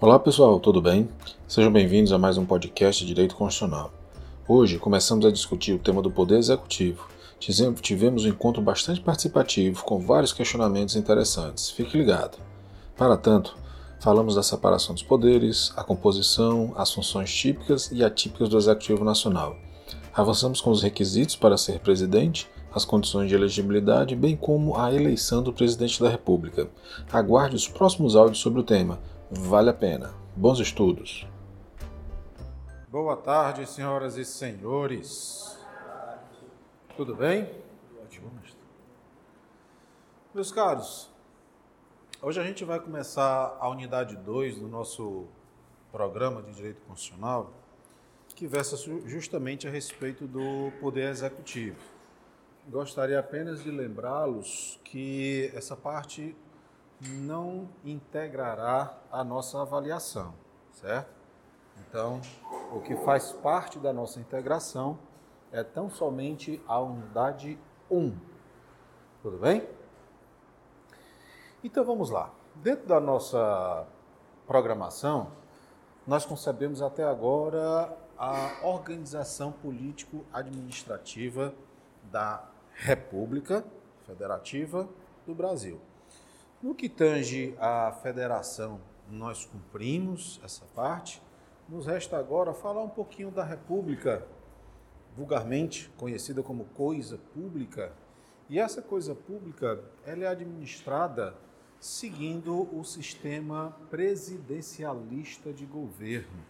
Olá pessoal, tudo bem? Sejam bem-vindos a mais um podcast de Direito Constitucional. Hoje começamos a discutir o tema do Poder Executivo. Tivemos um encontro bastante participativo com vários questionamentos interessantes. Fique ligado. Para tanto, falamos da separação dos poderes, a composição, as funções típicas e atípicas do Executivo Nacional. Avançamos com os requisitos para ser presidente as condições de elegibilidade, bem como a eleição do presidente da República. Aguarde os próximos áudios sobre o tema. Vale a pena. Bons estudos. Boa tarde, senhoras e senhores. Tudo bem? Ótimo. Meus caros, hoje a gente vai começar a unidade 2 do nosso programa de Direito Constitucional, que versa justamente a respeito do Poder Executivo. Gostaria apenas de lembrá-los que essa parte não integrará a nossa avaliação, certo? Então, o que faz parte da nossa integração é tão somente a unidade 1. Tudo bem? Então vamos lá. Dentro da nossa programação, nós concebemos até agora a organização político-administrativa da República Federativa do Brasil. No que tange à federação, nós cumprimos essa parte. Nos resta agora falar um pouquinho da República, vulgarmente conhecida como coisa pública. E essa coisa pública, ela é administrada seguindo o sistema presidencialista de governo.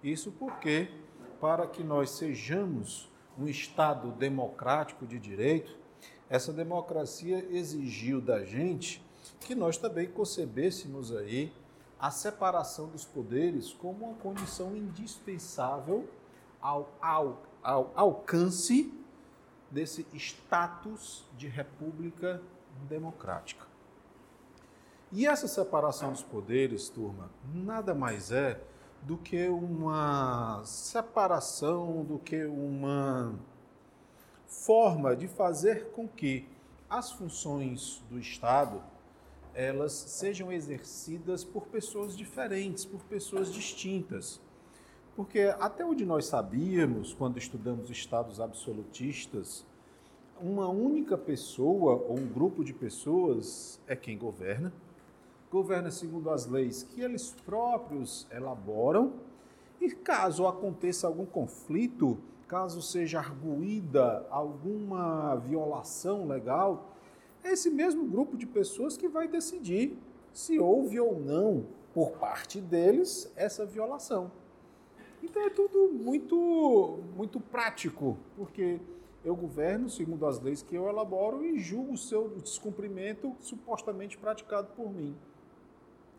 Isso porque, para que nós sejamos um Estado democrático de direito, essa democracia exigiu da gente que nós também concebêssemos aí a separação dos poderes como uma condição indispensável ao, ao, ao alcance desse status de república democrática. E essa separação dos poderes, turma, nada mais é do que uma separação, do que uma forma de fazer com que as funções do Estado elas sejam exercidas por pessoas diferentes, por pessoas distintas. Porque até onde nós sabíamos, quando estudamos estados absolutistas, uma única pessoa ou um grupo de pessoas é quem governa, governa segundo as leis que eles próprios elaboram, e caso aconteça algum conflito, caso seja arguída alguma violação legal, é esse mesmo grupo de pessoas que vai decidir se houve ou não, por parte deles, essa violação. Então é tudo muito, muito prático, porque eu governo segundo as leis que eu elaboro e julgo o seu descumprimento supostamente praticado por mim.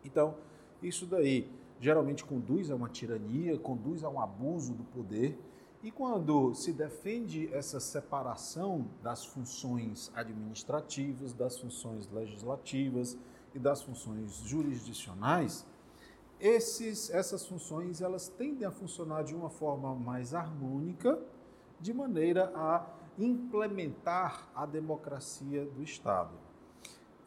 Então, isso daí geralmente conduz a uma tirania, conduz a um abuso do poder. E quando se defende essa separação das funções administrativas, das funções legislativas e das funções jurisdicionais, esses, essas funções elas tendem a funcionar de uma forma mais harmônica, de maneira a implementar a democracia do Estado.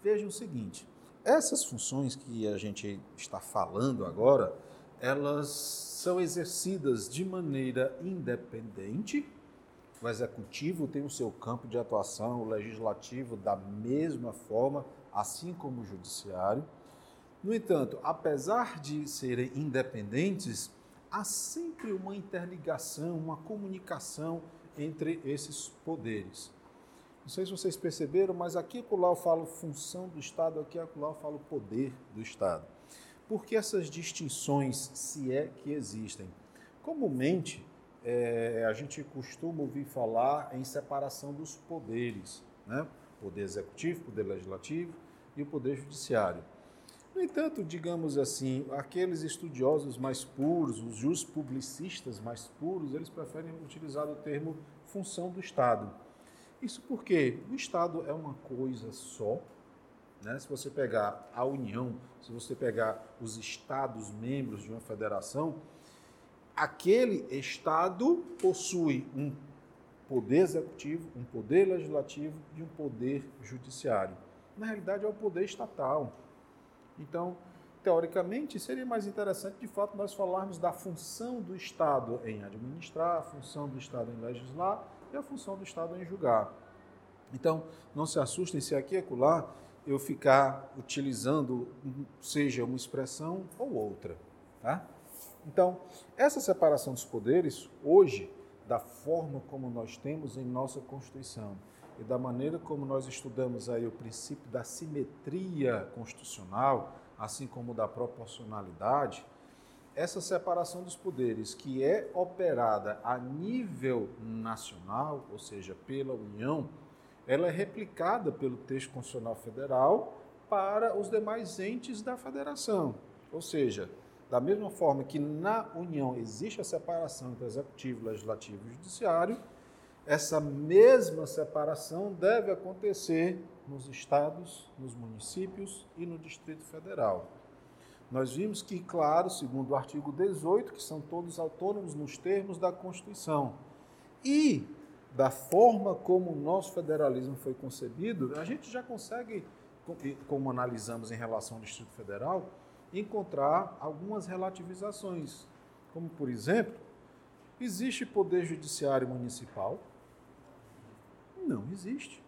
Vejam o seguinte: essas funções que a gente está falando agora, elas são exercidas de maneira independente. O executivo tem o seu campo de atuação, o legislativo da mesma forma, assim como o judiciário. No entanto, apesar de serem independentes, há sempre uma interligação, uma comunicação entre esses poderes. Não sei se vocês perceberam, mas aqui e lá eu falo função do Estado, aqui e lá eu falo poder do Estado. Por que essas distinções, se é que existem? Comumente, é, a gente costuma ouvir falar em separação dos poderes, né? poder executivo, poder legislativo e o poder judiciário. No entanto, digamos assim, aqueles estudiosos mais puros, os publicistas mais puros, eles preferem utilizar o termo função do Estado. Isso porque o Estado é uma coisa só. Né? Se você pegar a União, se você pegar os Estados membros de uma federação, aquele Estado possui um poder executivo, um poder legislativo e um poder judiciário. Na realidade, é o poder estatal. Então, teoricamente, seria mais interessante, de fato, nós falarmos da função do Estado em administrar, a função do Estado em legislar e a função do Estado em julgar. Então, não se assustem se aqui e acolá eu ficar utilizando, seja uma expressão ou outra. Tá? Então, essa separação dos poderes, hoje, da forma como nós temos em nossa Constituição e da maneira como nós estudamos aí o princípio da simetria constitucional, assim como da proporcionalidade, essa separação dos poderes que é operada a nível nacional, ou seja, pela União, ela é replicada pelo texto constitucional federal para os demais entes da federação. Ou seja, da mesma forma que na União existe a separação entre executivo, legislativo e judiciário, essa mesma separação deve acontecer nos estados, nos municípios e no Distrito Federal. Nós vimos que, claro, segundo o artigo 18, que são todos autônomos nos termos da Constituição. E da forma como o nosso federalismo foi concebido, a gente já consegue, como analisamos em relação ao Distrito Federal, encontrar algumas relativizações. Como, por exemplo, existe poder judiciário municipal? Não existe.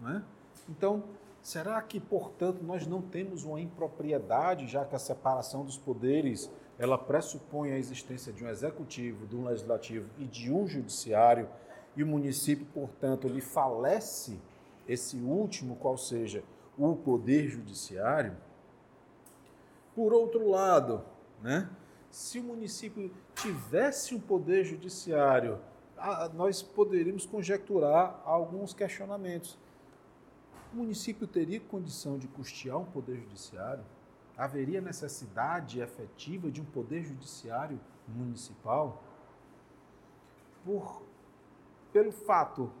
Não é? Então, será que, portanto, nós não temos uma impropriedade, já que a separação dos poderes ela pressupõe a existência de um executivo, de um legislativo e de um judiciário? E o município, portanto, lhe falece esse último, qual seja o poder judiciário. Por outro lado, né, se o município tivesse um poder judiciário, nós poderíamos conjecturar alguns questionamentos. O município teria condição de custear um poder judiciário? Haveria necessidade efetiva de um poder judiciário municipal? Por pelo fato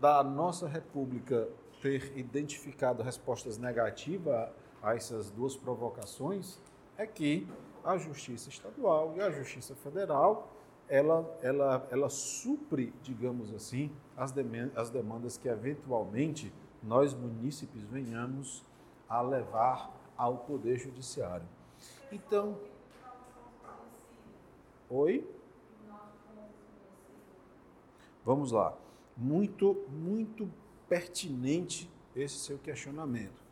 da nossa República ter identificado respostas negativas a essas duas provocações, é que a Justiça Estadual e a Justiça Federal ela, ela, ela supre, digamos assim, as, as demandas que eventualmente nós munícipes venhamos a levar ao Poder Judiciário. Então. Oi? Vamos lá. Muito, muito pertinente esse seu questionamento.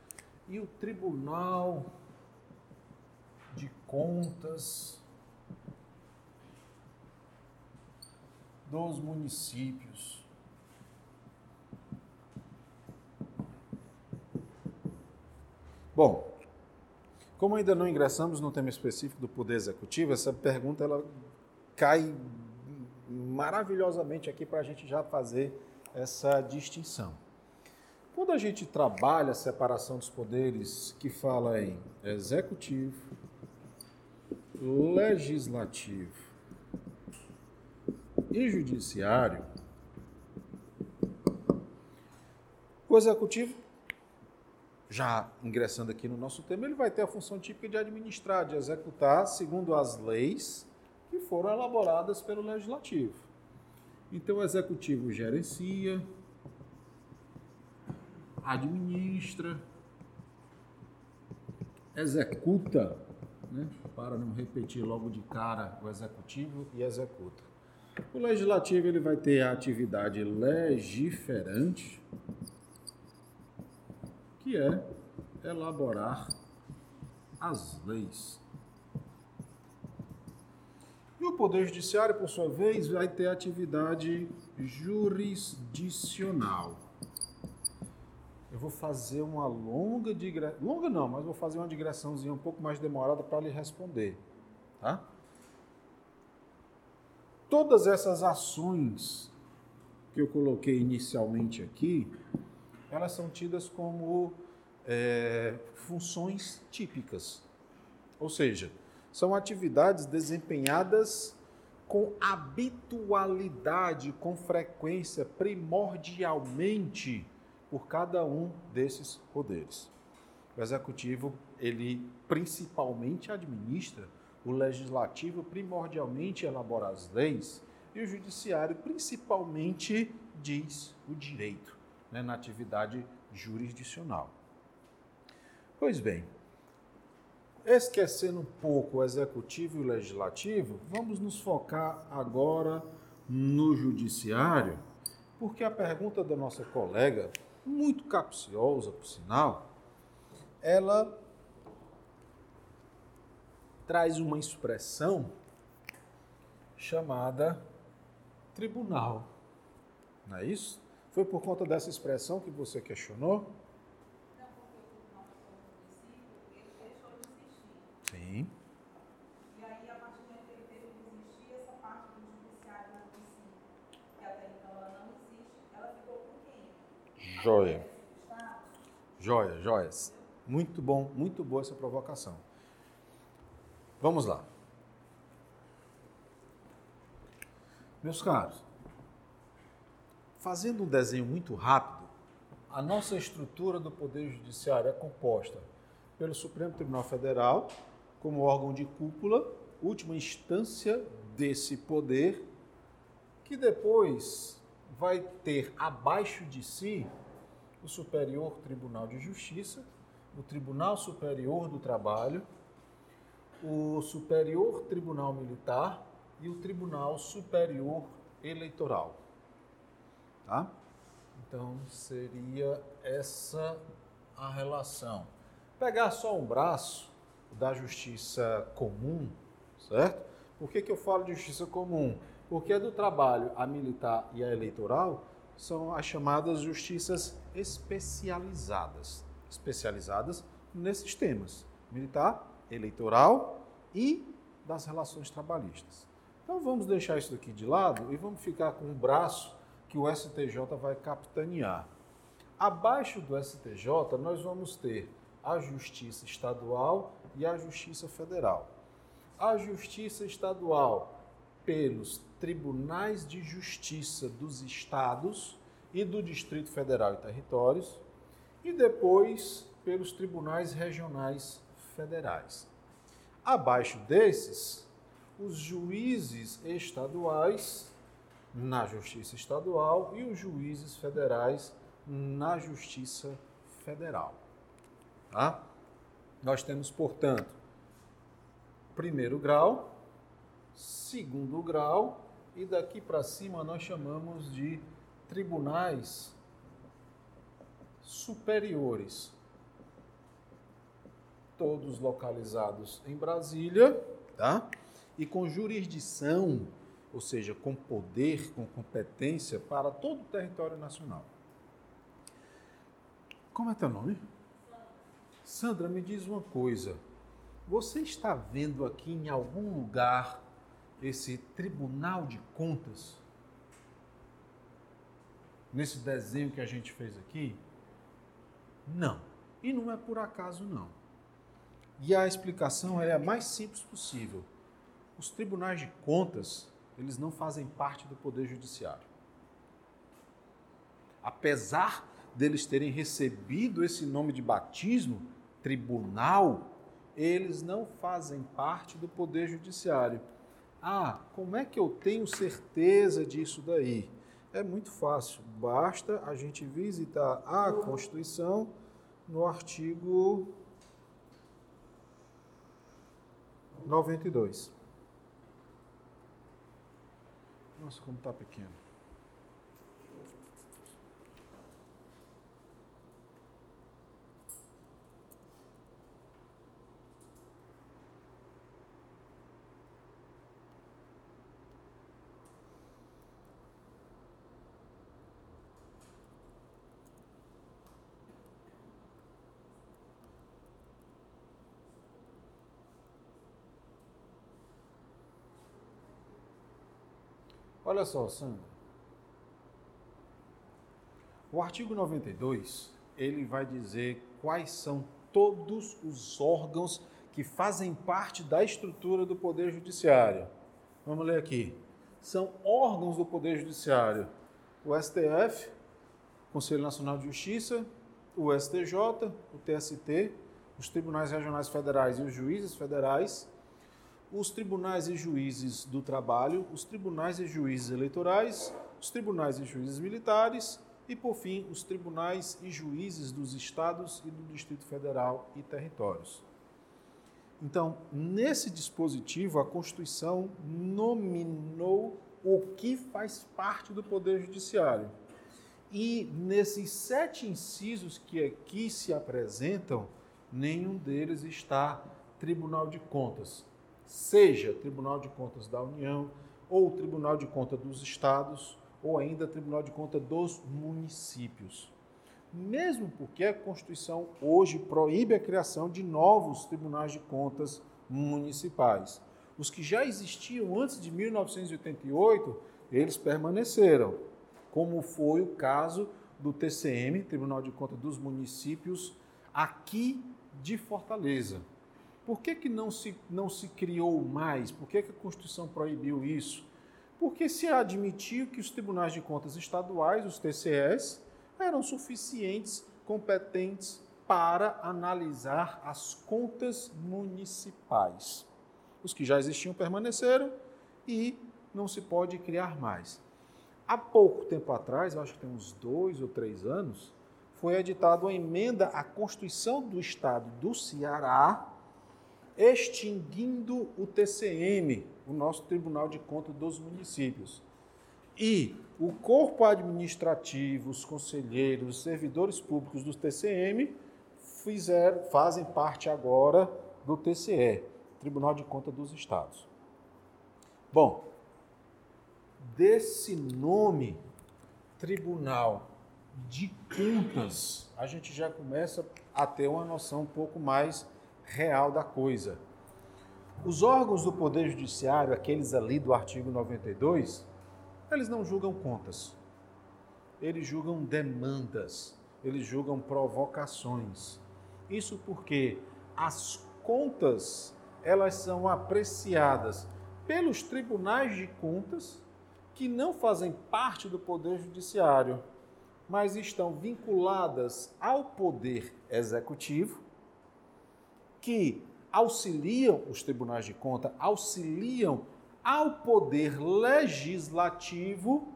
E o Tribunal de Contas dos municípios. Bom, como ainda não ingressamos no tema específico do Poder Executivo, essa pergunta ela cai maravilhosamente aqui para a gente já fazer essa distinção. Quando a gente trabalha a separação dos poderes, que fala em executivo, legislativo e judiciário, o executivo, já ingressando aqui no nosso tema, ele vai ter a função típica de administrar, de executar segundo as leis que foram elaboradas pelo legislativo. Então, o executivo gerencia, administra, executa, né, para não repetir logo de cara o executivo e executa. O legislativo ele vai ter a atividade legiferante, que é elaborar as leis. O Poder Judiciário, por sua vez, vai ter atividade jurisdicional. Eu vou fazer uma longa digressão, longa não, mas vou fazer uma digressãozinha um pouco mais demorada para lhe responder, tá? Todas essas ações que eu coloquei inicialmente aqui, elas são tidas como é, funções típicas. Ou seja, são atividades desempenhadas com habitualidade, com frequência, primordialmente por cada um desses poderes. O executivo, ele principalmente administra, o legislativo primordialmente elabora as leis e o judiciário principalmente diz o direito né, na atividade jurisdicional. Pois bem, esquecendo um pouco o executivo e o legislativo, vamos nos focar agora no judiciário, porque a pergunta da nossa colega, muito capciosa, por sinal, ela traz uma expressão chamada tribunal. Não é isso? Foi por conta dessa expressão que você questionou? Sim. E aí, a partir do momento que ele teve que existir, essa parte do judiciário do município, que até então ela não existe, ela ficou com quem? Joia. Joia, joias. Muito bom, muito boa essa provocação. Vamos lá. Meus caros, fazendo um desenho muito rápido, a nossa estrutura do Poder Judiciário é composta pelo Supremo Tribunal Federal, como órgão de cúpula, última instância desse poder, que depois vai ter abaixo de si o Superior Tribunal de Justiça, o Tribunal Superior do Trabalho, o Superior Tribunal Militar e o Tribunal Superior Eleitoral. Tá? Então seria essa a relação. Pegar só um braço da justiça comum, certo? Por que, que eu falo de justiça comum? Porque a do trabalho, a militar e a eleitoral são as chamadas justiças especializadas. Especializadas nesses temas: militar, eleitoral e das relações trabalhistas. Então vamos deixar isso daqui de lado e vamos ficar com o braço que o STJ vai capitanear. Abaixo do STJ, nós vamos ter a Justiça Estadual e a Justiça Federal. A Justiça Estadual pelos tribunais de justiça dos estados e do Distrito Federal e Territórios, e depois pelos tribunais regionais federais. Abaixo desses, os juízes estaduais na Justiça Estadual e os juízes federais na Justiça Federal. Tá? Nós temos, portanto, primeiro grau, segundo grau e daqui para cima nós chamamos de tribunais superiores, todos localizados em Brasília, tá? E com jurisdição, ou seja, com poder, com competência para todo o território nacional. Como é teu nome? Sandra, me diz uma coisa. Você está vendo aqui em algum lugar esse Tribunal de Contas? Nesse desenho que a gente fez aqui? Não. E não é por acaso, não. E a explicação é a mais simples possível. Os tribunais de contas, eles não fazem parte do Poder Judiciário. Apesar deles terem recebido esse nome de batismo, tribunal, eles não fazem parte do Poder Judiciário. Ah, como é que eu tenho certeza disso daí? É muito fácil, basta a gente visitar a Constituição no artigo 92. Nossa, como está pequeno. Olha só, Sandra. O artigo 92, ele vai dizer quais são todos os órgãos que fazem parte da estrutura do Poder Judiciário. Vamos ler aqui. São órgãos do Poder Judiciário: o STF, Conselho Nacional de Justiça, o STJ, o TST, os tribunais regionais federais e os juízes federais, os tribunais e juízes do trabalho, os tribunais e juízes eleitorais, os tribunais e juízes militares e, por fim, os tribunais e juízes dos estados e do Distrito Federal e territórios. Então, nesse dispositivo, a Constituição nominou o que faz parte do Poder Judiciário. E nesses sete incisos que aqui se apresentam, nenhum deles está Tribunal de Contas, seja Tribunal de Contas da União, ou Tribunal de Contas dos Estados, ou ainda Tribunal de Contas dos municípios. Mesmo porque a Constituição hoje proíbe a criação de novos tribunais de contas municipais. Os que já existiam antes de 1988, eles permaneceram, como foi o caso do TCM, Tribunal de Contas dos Municípios, aqui de Fortaleza. Por que, que não, se, não se criou mais? Por que, que a Constituição proibiu isso? Porque se admitiu que os tribunais de contas estaduais, os TCS, eram suficientes, competentes para analisar as contas municipais. Os que já existiam permaneceram e não se pode criar mais. Há pouco tempo atrás, acho que tem uns dois ou três anos, foi editada uma emenda à Constituição do Estado do Ceará, extinguindo o TCM, o nosso Tribunal de Contas dos Municípios. E o corpo administrativo, os conselheiros, os servidores públicos do TCM fizeram, fazem parte agora do TCE, Tribunal de Contas dos Estados. Bom, desse nome, Tribunal de Contas, a gente já começa a ter uma noção um pouco mais real da coisa. Os órgãos do Poder Judiciário, aqueles ali do artigo 92, eles não julgam contas. Eles julgam demandas, eles julgam provocações. Isso porque as contas, elas são apreciadas pelos tribunais de contas que não fazem parte do poder judiciário, mas estão vinculadas ao poder executivo, que auxiliam os tribunais de conta, auxiliam ao poder legislativo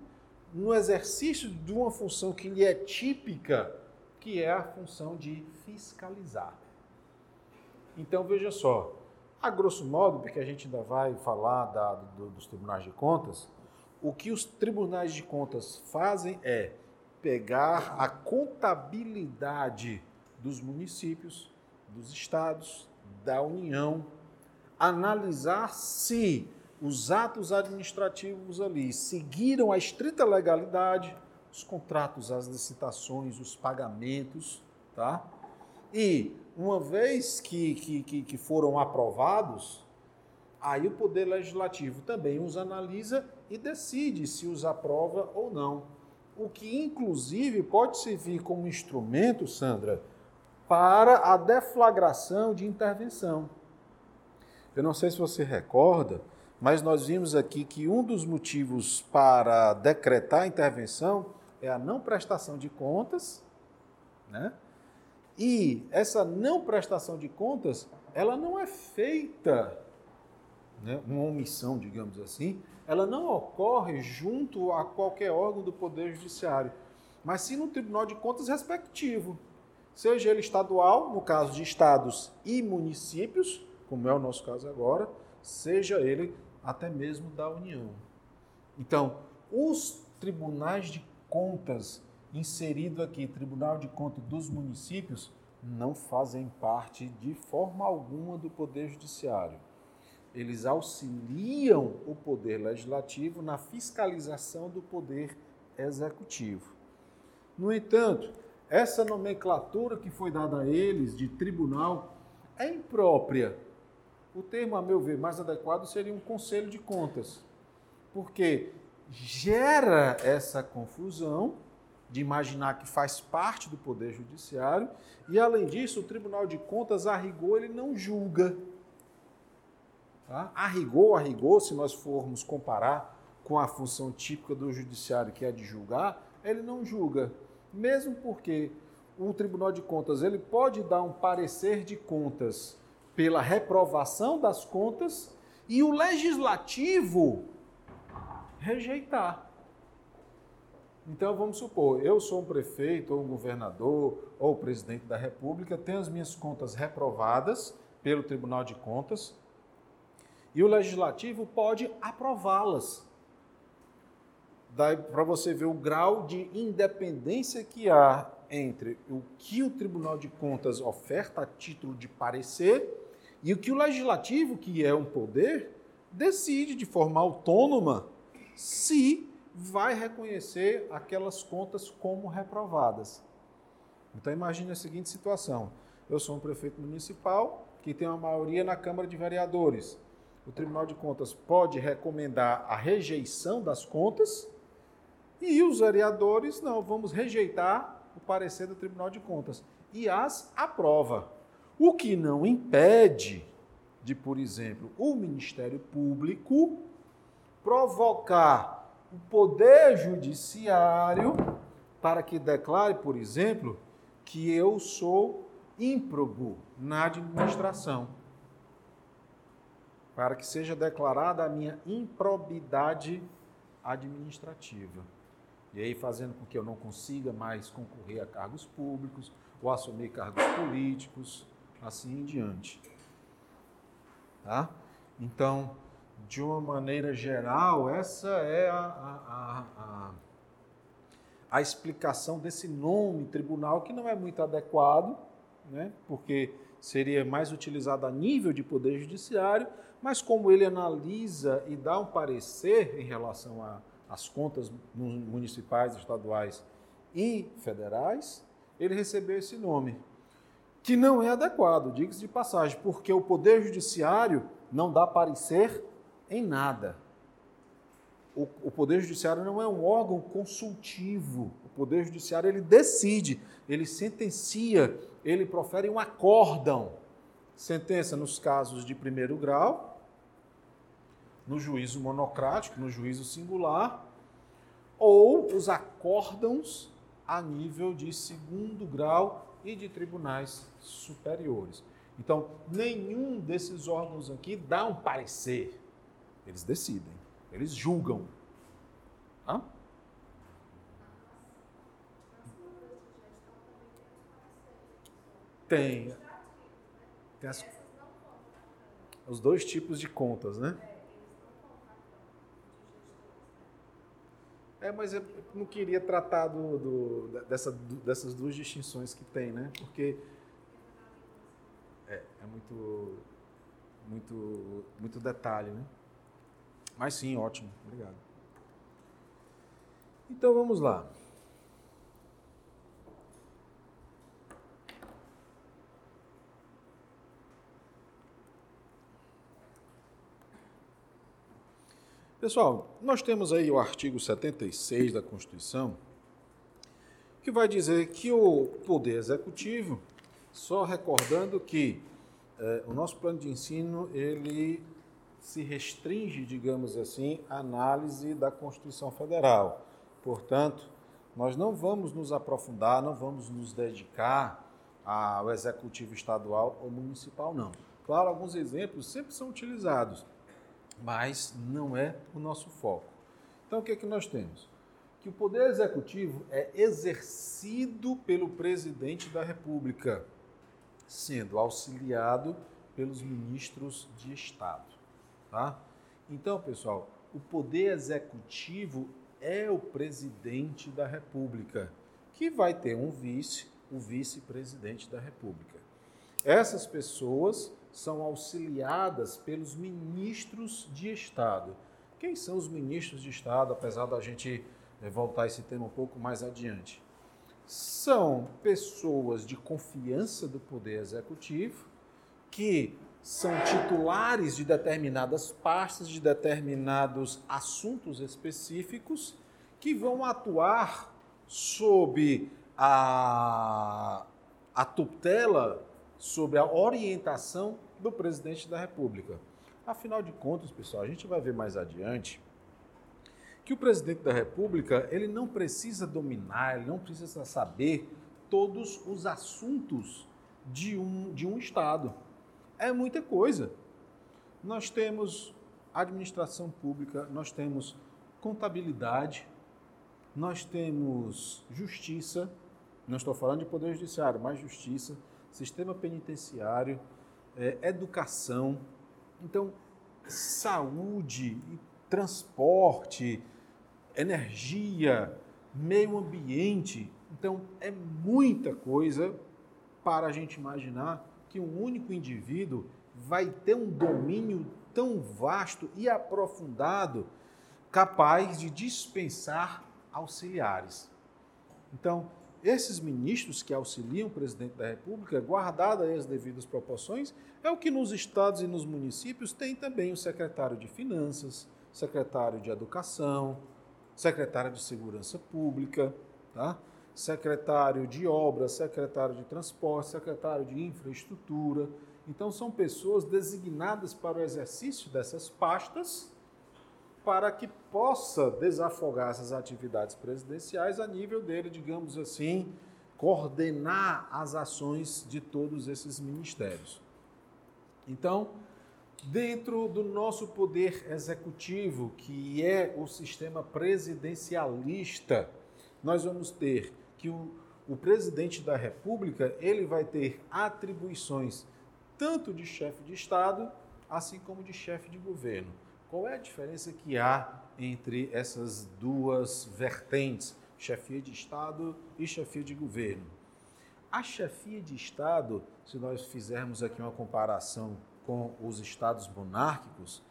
no exercício de uma função que lhe é típica, que é a função de fiscalizar. Então veja só, a grosso modo, porque a gente ainda vai falar da, do, dos tribunais de contas, o que os tribunais de contas fazem é pegar a contabilidade dos municípios, dos estados, da União, analisar se os atos administrativos ali seguiram a estrita legalidade, os contratos, as licitações, os pagamentos, tá? E uma vez que, que, que foram aprovados, aí o Poder Legislativo também os analisa e decide se os aprova ou não. O que, inclusive, pode servir como instrumento, Sandra, para a deflagração de intervenção. Eu não sei se você recorda, mas nós vimos aqui que um dos motivos para decretar a intervenção é a não prestação de contas, né? E essa não prestação de contas, ela não é feita, né, uma omissão, digamos assim, ela não ocorre junto a qualquer órgão do Poder Judiciário, mas sim no Tribunal de Contas respectivo, seja ele estadual, no caso de estados e municípios, como é o nosso caso agora, seja ele até mesmo da União. Então, os tribunais de contas inserido aqui, Tribunal de Contas dos Municípios, não fazem parte de forma alguma do Poder Judiciário. Eles auxiliam o Poder Legislativo na fiscalização do Poder Executivo. No entanto, essa nomenclatura que foi dada a eles de tribunal é imprópria o termo, a meu ver, mais adequado seria um conselho de contas, porque gera essa confusão de imaginar que faz parte do Poder Judiciário e, além disso, o Tribunal de Contas, a rigor, ele não julga. Tá? A rigor, a rigor, se nós formos comparar com a função típica do Judiciário, que é de julgar, ele não julga. Mesmo porque o Tribunal de Contas ele pode dar um parecer de contas pela reprovação das contas e o legislativo rejeitar. Então vamos supor, eu sou um prefeito, ou um governador, ou presidente da República, tenho as minhas contas reprovadas pelo Tribunal de Contas e o Legislativo pode aprová-las. Para você ver o grau de independência que há entre o que o Tribunal de Contas oferta a título de parecer e o que o Legislativo, que é um poder, decide de forma autônoma se vai reconhecer aquelas contas como reprovadas. Então imagine a seguinte situação: eu sou um prefeito municipal que tem uma maioria na Câmara de Vereadores. O Tribunal de Contas pode recomendar a rejeição das contas e os vereadores não, vamos rejeitar o parecer do Tribunal de Contas e as aprova. O que não impede de, por exemplo, o Ministério Público provocar o Poder Judiciário para que declare, por exemplo, que eu sou ímprobo na administração. Para que seja declarada a minha improbidade administrativa. E aí fazendo com que eu não consiga mais concorrer a cargos públicos ou assumir cargos políticos, assim em diante. Tá? Então, de uma maneira geral, essa é a, a, a, a, explicação desse nome tribunal, que não é muito adequado, né? porque seria mais utilizado a nível de poder judiciário, mas como ele analisa e dá um parecer em relação às contas municipais, estaduais e federais, ele recebeu esse nome, que não é adequado, diga-se de passagem, porque o poder judiciário não dá parecer em nada. O, o, Poder Judiciário não é um órgão consultivo. O Poder Judiciário ele decide, ele sentencia, ele profere um acórdão. Sentença nos casos de primeiro grau, no juízo monocrático, no juízo singular, ou os acórdãos a nível de segundo grau e de tribunais superiores. Então, nenhum desses órgãos aqui dá um parecer. Eles decidem, eles julgam. Hã? Tem. Tem as, os dois tipos de contas, né? É, mas eu não queria tratar do, do dessa, dessas duas distinções que tem, né? Porque é, é muito, muito, muito detalhe, né? Mas sim, ótimo. Obrigado. Então vamos lá. Pessoal, nós temos aí o artigo 76 da Constituição, que vai dizer que o Poder Executivo, só recordando que eh, o nosso plano de ensino, ele se restringe, digamos assim, à análise da Constituição Federal. Portanto, nós não vamos nos aprofundar, não vamos nos dedicar ao executivo estadual ou municipal, não. Claro, alguns exemplos sempre são utilizados, mas não é o nosso foco. Então, o que é que nós temos? Que o poder executivo é exercido pelo presidente da República, sendo auxiliado pelos ministros de Estado. Tá? Então, pessoal, o poder executivo é o presidente da República, que vai ter um vice, o vice-presidente da República. Essas pessoas são auxiliadas pelos ministros de Estado. Quem são os ministros de Estado, apesar da gente eh, voltar esse tema um pouco mais adiante? São pessoas de confiança do poder executivo que são titulares de determinadas pastas, de determinados assuntos específicos, que vão atuar sob a, a tutela, sob a orientação do presidente da República. Afinal de contas, pessoal, a gente vai ver mais adiante que o presidente da República ele não precisa dominar, ele não precisa saber todos os assuntos de um, de um Estado é muita coisa. Nós temos administração pública, nós temos contabilidade, nós temos justiça, não estou falando de poder judiciário, mas justiça, sistema penitenciário, é, educação. Então, saúde, transporte, energia, meio ambiente. Então, é muita coisa para a gente imaginar que um único indivíduo vai ter um domínio tão vasto e aprofundado, capaz de dispensar auxiliares. Então, esses ministros que auxiliam o presidente da República, guardadas as devidas proporções, é o que nos estados e nos municípios tem também o secretário de Finanças, secretário de Educação, secretário de Segurança Pública, tá? secretário de Obras, secretário de Transporte, secretário de Infraestrutura. Então, são pessoas designadas para o exercício dessas pastas para que possa desafogar essas atividades presidenciais a nível dele, digamos assim, coordenar as ações de todos esses ministérios. Então, dentro do nosso poder executivo, que é o sistema presidencialista, nós vamos ter que o, o presidente da República ele vai ter atribuições tanto de chefe de Estado, assim como de chefe de governo. Qual é a diferença que há entre essas duas vertentes, chefia de Estado e chefia de governo? A chefia de Estado, se nós fizermos aqui uma comparação com os estados monárquicos,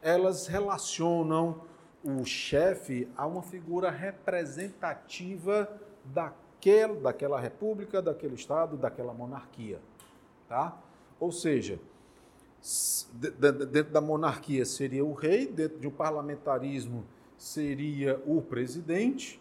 elas relacionam o chefe a uma figura representativa daquele, daquela república, daquele estado, daquela monarquia, tá? Ou seja, dentro da monarquia seria o rei, dentro de um parlamentarismo seria o presidente,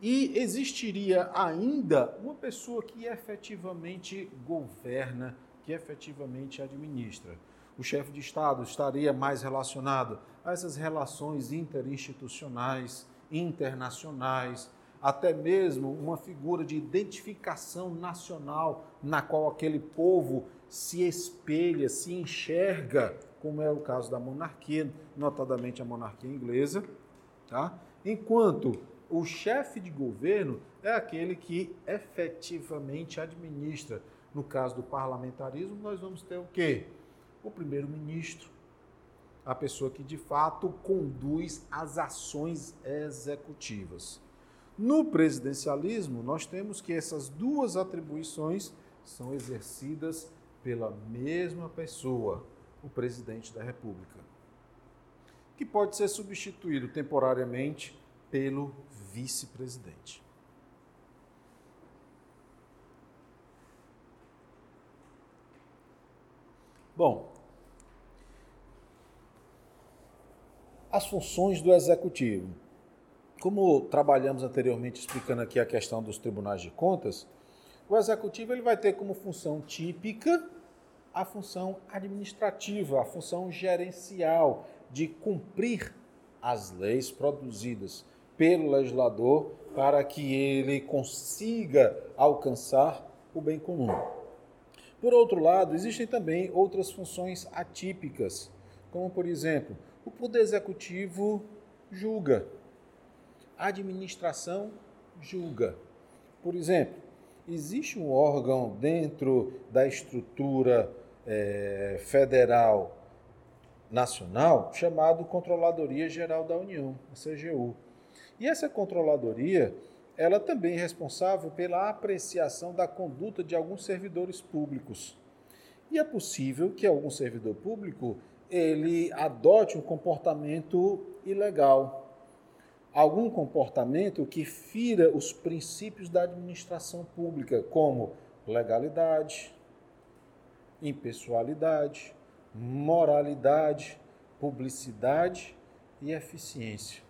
e existiria ainda uma pessoa que efetivamente governa, que efetivamente administra. O chefe de Estado estaria mais relacionado a essas relações interinstitucionais, internacionais, até mesmo uma figura de identificação nacional na qual aquele povo se espelha, se enxerga, como é o caso da monarquia, notadamente a monarquia inglesa, tá? enquanto o chefe de governo é aquele que efetivamente administra. No caso do parlamentarismo, nós vamos ter o quê? O primeiro-ministro, a pessoa que de fato conduz as ações executivas. No presidencialismo, nós temos que essas duas atribuições são exercidas pela mesma pessoa, o presidente da República, que pode ser substituído temporariamente pelo vice-presidente. Bom, as funções do executivo. Como trabalhamos anteriormente explicando aqui a questão dos tribunais de contas, o executivo ele vai ter como função típica a função administrativa, a função gerencial de cumprir as leis produzidas pelo legislador para que ele consiga alcançar o bem comum. Por outro lado, existem também outras funções atípicas, como por exemplo, o poder executivo julga, a administração julga. Por exemplo, existe um órgão dentro da estrutura é, federal nacional chamado Controladoria Geral da União, a CGU. E essa controladoria, ela também é responsável pela apreciação da conduta de alguns servidores públicos. E é possível que algum servidor público ele adote um comportamento ilegal, algum comportamento que fira os princípios da administração pública, como legalidade, impessoalidade, moralidade, publicidade e eficiência.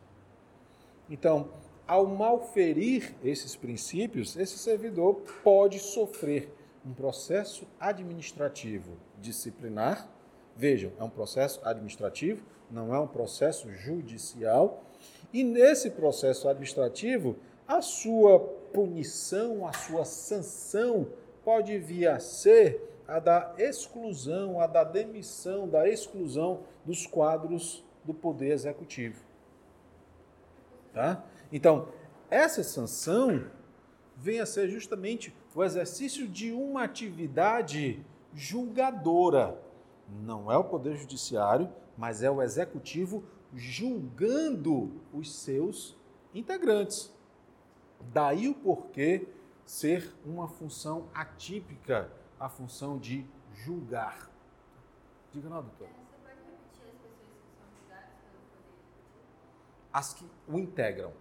Então, ao malferir esses princípios, esse servidor pode sofrer um processo administrativo disciplinar. Vejam, é um processo administrativo, não é um processo judicial. E nesse processo administrativo, a sua punição, a sua sanção pode vir a ser a da exclusão, a da demissão, da exclusão dos quadros do poder executivo. Tá? Então, essa sanção vem a ser justamente o exercício de uma atividade julgadora. Não é o Poder Judiciário, mas é o Executivo julgando os seus integrantes. Daí o porquê ser uma função atípica, a função de julgar. Diga não, doutor. Você pode repetir as pessoas que são julgadas pelo Poder Executivo? As que o integram.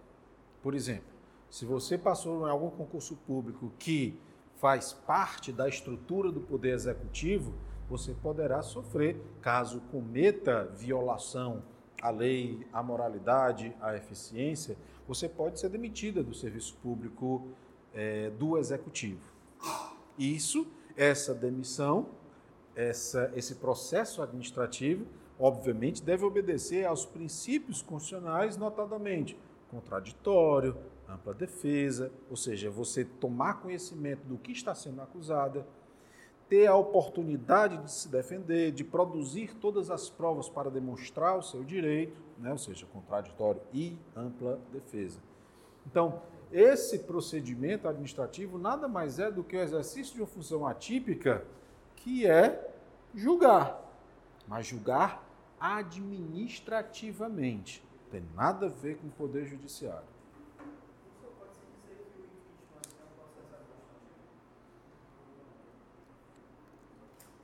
Por exemplo, se você passou em algum concurso público que faz parte da estrutura do Poder Executivo, você poderá sofrer caso cometa violação à lei, à moralidade, à eficiência, você pode ser demitida do serviço público eh, do Executivo. Isso, essa demissão, essa, esse processo administrativo, obviamente, deve obedecer aos princípios constitucionais, notadamente contraditório, ampla defesa, ou seja, você tomar conhecimento do que está sendo acusada, ter a oportunidade de se defender, de produzir todas as provas para demonstrar o seu direito, né? ou seja, contraditório e ampla defesa. Então, esse procedimento administrativo nada mais é do que o exercício de uma função atípica, que é julgar, mas julgar administrativamente. Tem nada a ver com o poder judiciário.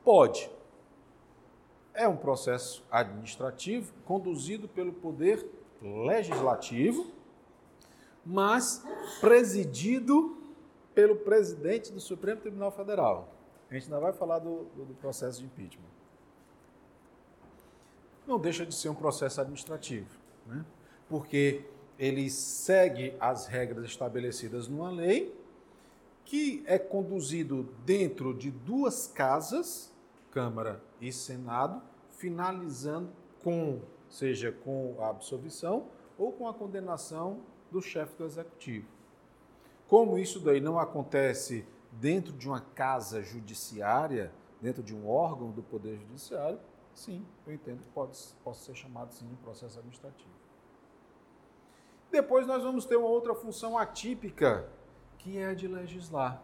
Pode. É um processo administrativo conduzido pelo poder legislativo, mas presidido pelo presidente do Supremo Tribunal Federal. A gente ainda vai falar do, do, do processo de impeachment. Não deixa de ser um processo administrativo, né? porque ele segue as regras estabelecidas numa lei que é conduzido dentro de duas casas, Câmara e Senado, finalizando com, seja com a absolvição ou com a condenação do chefe do executivo. Como isso daí não acontece dentro de uma casa judiciária, dentro de um órgão do Poder Judiciário, sim, eu entendo que pode, ser chamado sim de processo administrativo. Depois nós vamos ter uma outra função atípica, que é a de legislar.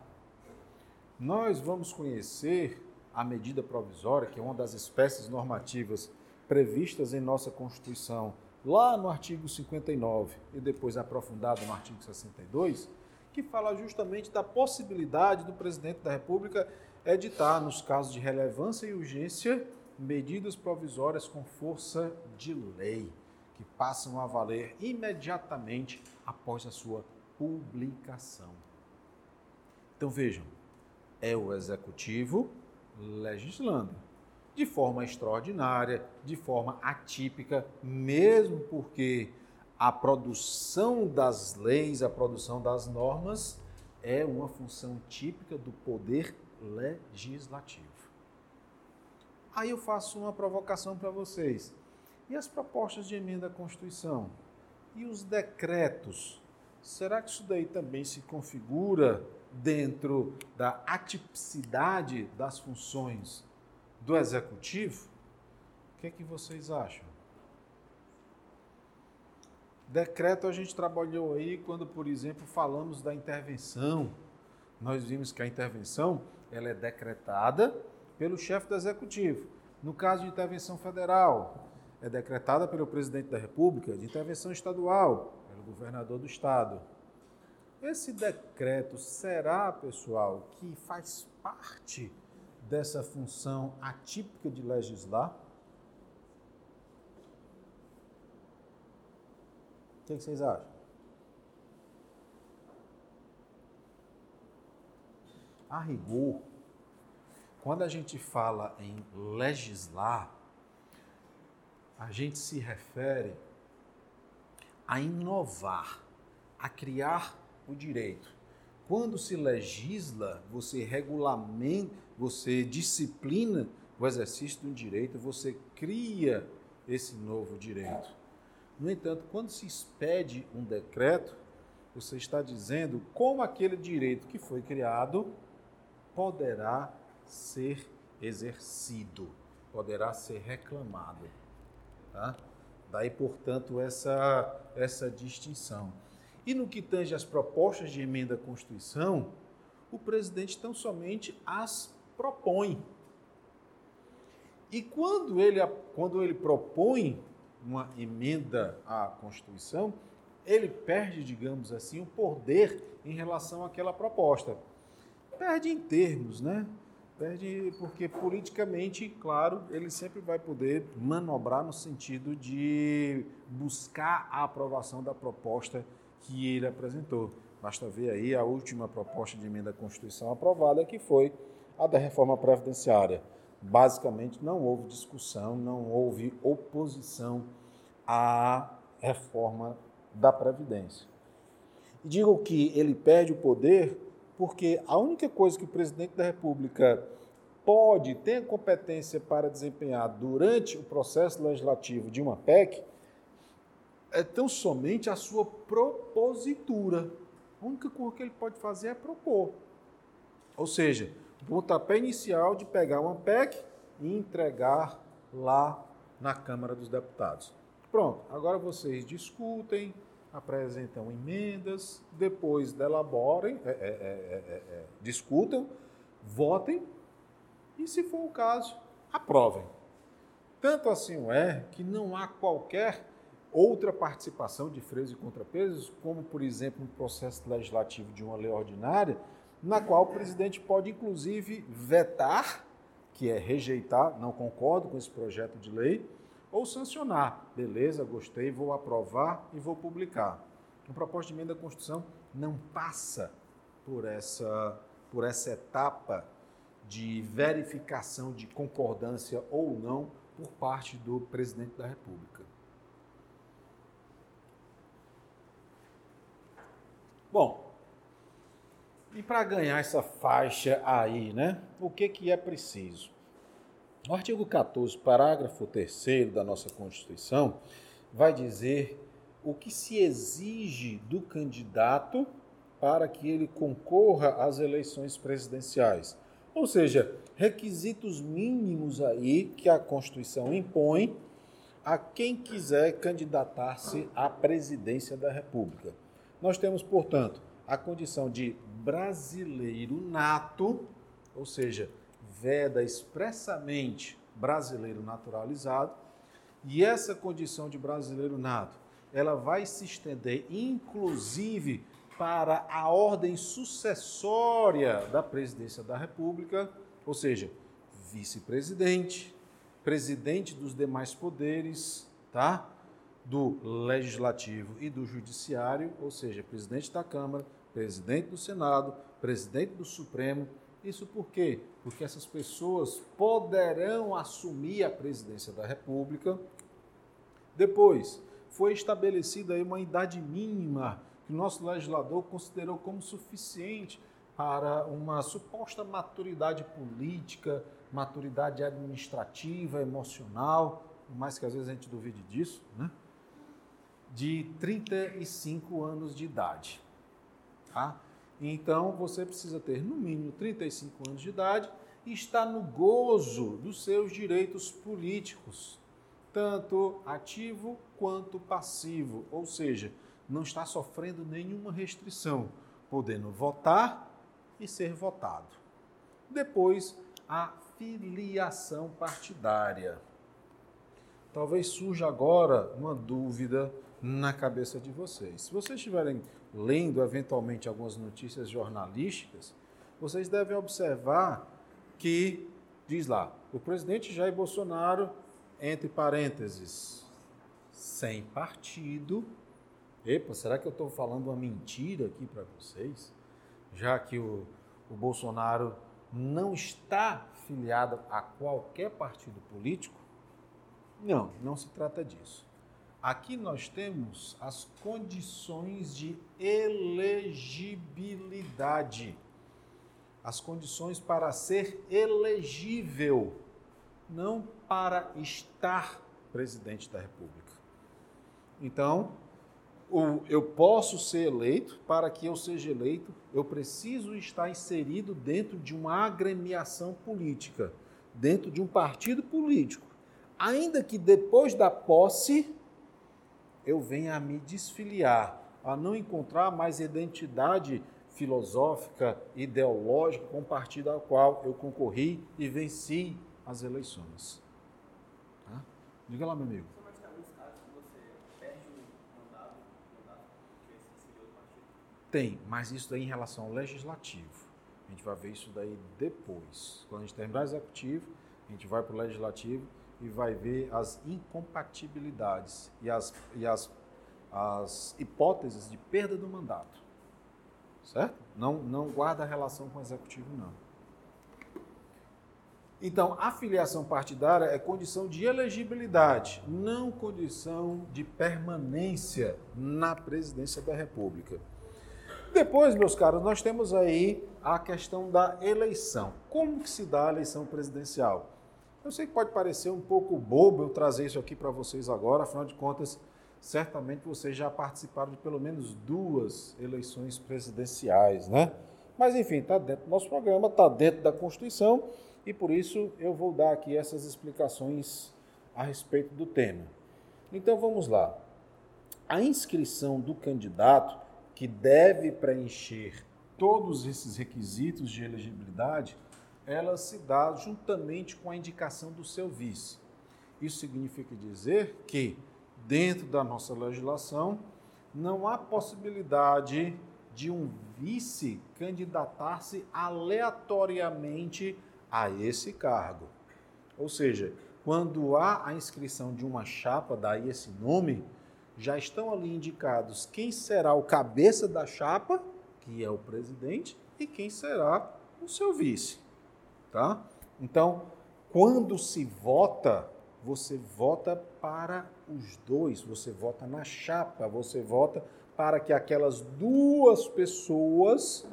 Nós vamos conhecer a medida provisória, que é uma das espécies normativas previstas em nossa Constituição, lá no artigo 59 e depois aprofundado no artigo 62, que fala justamente da possibilidade do presidente da República editar, nos casos de relevância e urgência, medidas provisórias com força de lei, que passam a valer imediatamente após a sua publicação. Então vejam, é o executivo legislando de forma extraordinária, de forma atípica, mesmo porque a produção das leis, a produção das normas é uma função típica do poder legislativo. Aí eu faço uma provocação para vocês. E as propostas de emenda à Constituição? E os decretos? Será que isso daí também se configura dentro da atipicidade das funções do executivo? O que é que vocês acham? Decreto a gente trabalhou aí quando, por exemplo, falamos da intervenção. Nós vimos que a intervenção ela é decretada pelo chefe do executivo. No caso de intervenção federal, é decretada pelo presidente da República, de intervenção estadual, pelo governador do estado. Esse decreto será, pessoal, que faz parte dessa função atípica de legislar? O que, vocês acham? A rigor, quando a gente fala em legislar, a gente se refere a inovar, a criar o direito. Quando se legisla, você regulamenta, você disciplina o exercício de um direito, você cria esse novo direito. No entanto, quando se expede um decreto, você está dizendo como aquele direito que foi criado poderá ser exercido, poderá ser reclamado. Tá? Daí, portanto, essa, essa distinção. E no que tange às propostas de emenda à Constituição, o presidente tão somente as propõe. E quando ele, quando ele propõe uma emenda à Constituição, ele perde, digamos assim, o poder em relação àquela proposta. Perde em termos, né? Perde porque politicamente, claro, ele sempre vai poder manobrar no sentido de buscar a aprovação da proposta que ele apresentou. Basta ver aí a última proposta de emenda à Constituição aprovada, que foi a da reforma previdenciária. Basicamente, não houve discussão, não houve oposição à reforma da Previdência. E digo que ele perde o poder porque a única coisa que o presidente da República pode ter competência para desempenhar durante o processo legislativo de uma PEC é tão somente a sua propositura. A única coisa que ele pode fazer é propor. Ou seja, o pontapé inicial de pegar uma PEC e entregar lá na Câmara dos Deputados. Pronto, agora vocês discutem, apresentam emendas, depois elaborem, é, é, é, discutam, votem e, se for o caso, aprovem. Tanto assim é que não há qualquer outra participação de freios e contrapesos, como, por exemplo, no processo legislativo de uma lei ordinária, na qual o presidente pode, inclusive, vetar, que é rejeitar, não concordo com esse projeto de lei, ou sancionar. Beleza, gostei, vou aprovar e vou publicar. A proposta de emenda à Constituição não passa por essa, por essa etapa de verificação de concordância ou não por parte do presidente da República. Bom, e para ganhar essa faixa aí, né? O que, que é preciso? O artigo 14, parágrafo 3 da nossa Constituição, vai dizer o que se exige do candidato para que ele concorra às eleições presidenciais. Ou seja, requisitos mínimos aí que a Constituição impõe a quem quiser candidatar-se à presidência da República. Nós temos, portanto, a condição de brasileiro nato, ou seja, veda expressamente brasileiro naturalizado, e essa condição de brasileiro nato, ela vai se estender inclusive para a ordem sucessória da presidência da República, ou seja, vice-presidente, presidente dos demais poderes, tá? Do legislativo e do judiciário, ou seja, presidente da Câmara, presidente do Senado, presidente do Supremo isso por quê? Porque essas pessoas poderão assumir a presidência da República. Depois, foi estabelecida aí uma idade mínima que o nosso legislador considerou como suficiente para uma suposta maturidade política, maturidade administrativa, emocional, mais que às vezes a gente duvide disso, né? De 35 anos de idade. Tá? Então você precisa ter no mínimo 35 anos de idade e estar no gozo dos seus direitos políticos, tanto ativo quanto passivo, ou seja, não está sofrendo nenhuma restrição, podendo votar e ser votado. Depois, a filiação partidária. Talvez surja agora uma dúvida na cabeça de vocês. Se vocês estiverem lendo eventualmente algumas notícias jornalísticas, vocês devem observar que diz lá, o presidente Jair Bolsonaro, entre parênteses, sem partido. Epa, será que eu estou falando uma mentira aqui para vocês? Já que o, o Bolsonaro não está filiado a qualquer partido político? Não, não se trata disso. Aqui nós temos as condições de elegibilidade. As condições para ser elegível, não para estar presidente da República. Então, eu posso ser eleito, para que eu seja eleito, eu preciso estar inserido dentro de uma agremiação política, dentro de um partido político. Ainda que depois da posse eu venha a me desfiliar, a não encontrar mais identidade filosófica, ideológica com o partido ao qual eu concorri e venci as eleições. Diga lá, meu amigo. Tem, mas isso daí em relação ao legislativo. A gente vai ver isso daí depois. Quando a gente terminar o executivo, a gente vai para o legislativo e vai ver as incompatibilidades e as, e as, as hipóteses de perda do mandato. Certo? Não, não guarda relação com o executivo, não. Então, a filiação partidária é condição de elegibilidade, não condição de permanência na presidência da República. Depois, meus caros, nós temos aí a questão da eleição. Como que se dá a eleição presidencial? Eu sei que pode parecer um pouco bobo eu trazer isso aqui para vocês agora, afinal de contas, certamente vocês já participaram de pelo menos duas eleições presidenciais, né? Mas enfim, está dentro do nosso programa, está dentro da Constituição e por isso eu vou dar aqui essas explicações a respeito do tema. Então vamos lá. A inscrição do candidato que deve preencher todos esses requisitos de elegibilidade, ela se dá juntamente com a indicação do seu vice. Isso significa dizer que, dentro da nossa legislação, não há possibilidade de um vice candidatar-se aleatoriamente a esse cargo. Ou seja, quando há a inscrição de uma chapa, daí esse nome, já estão ali indicados quem será o cabeça da chapa, que é o presidente, e quem será o seu vice. Tá? Então, quando se vota, você vota para os dois, você vota na chapa, você vota para que aquelas duas pessoas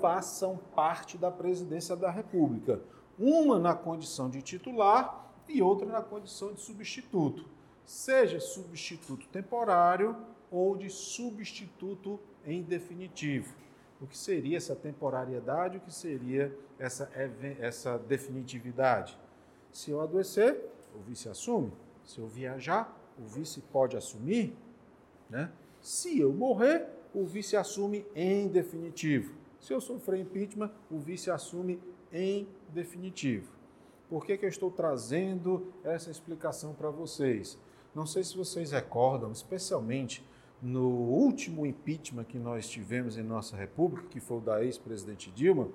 façam parte da presidência da República. Uma na condição de titular e outra na condição de substituto seja substituto temporário ou de substituto em definitivo. O que seria essa temporariedade? O que seria essa, essa definitividade? Se eu adoecer, o vice assume. Se eu viajar, o vice pode assumir. Né? Se eu morrer, o vice assume em definitivo. Se eu sofrer impeachment, o vice assume em definitivo. Por que, que eu estou trazendo essa explicação para vocês? Não sei se vocês recordam, especialmente no último impeachment que nós tivemos em nossa República, que foi o da ex-presidente Dilma,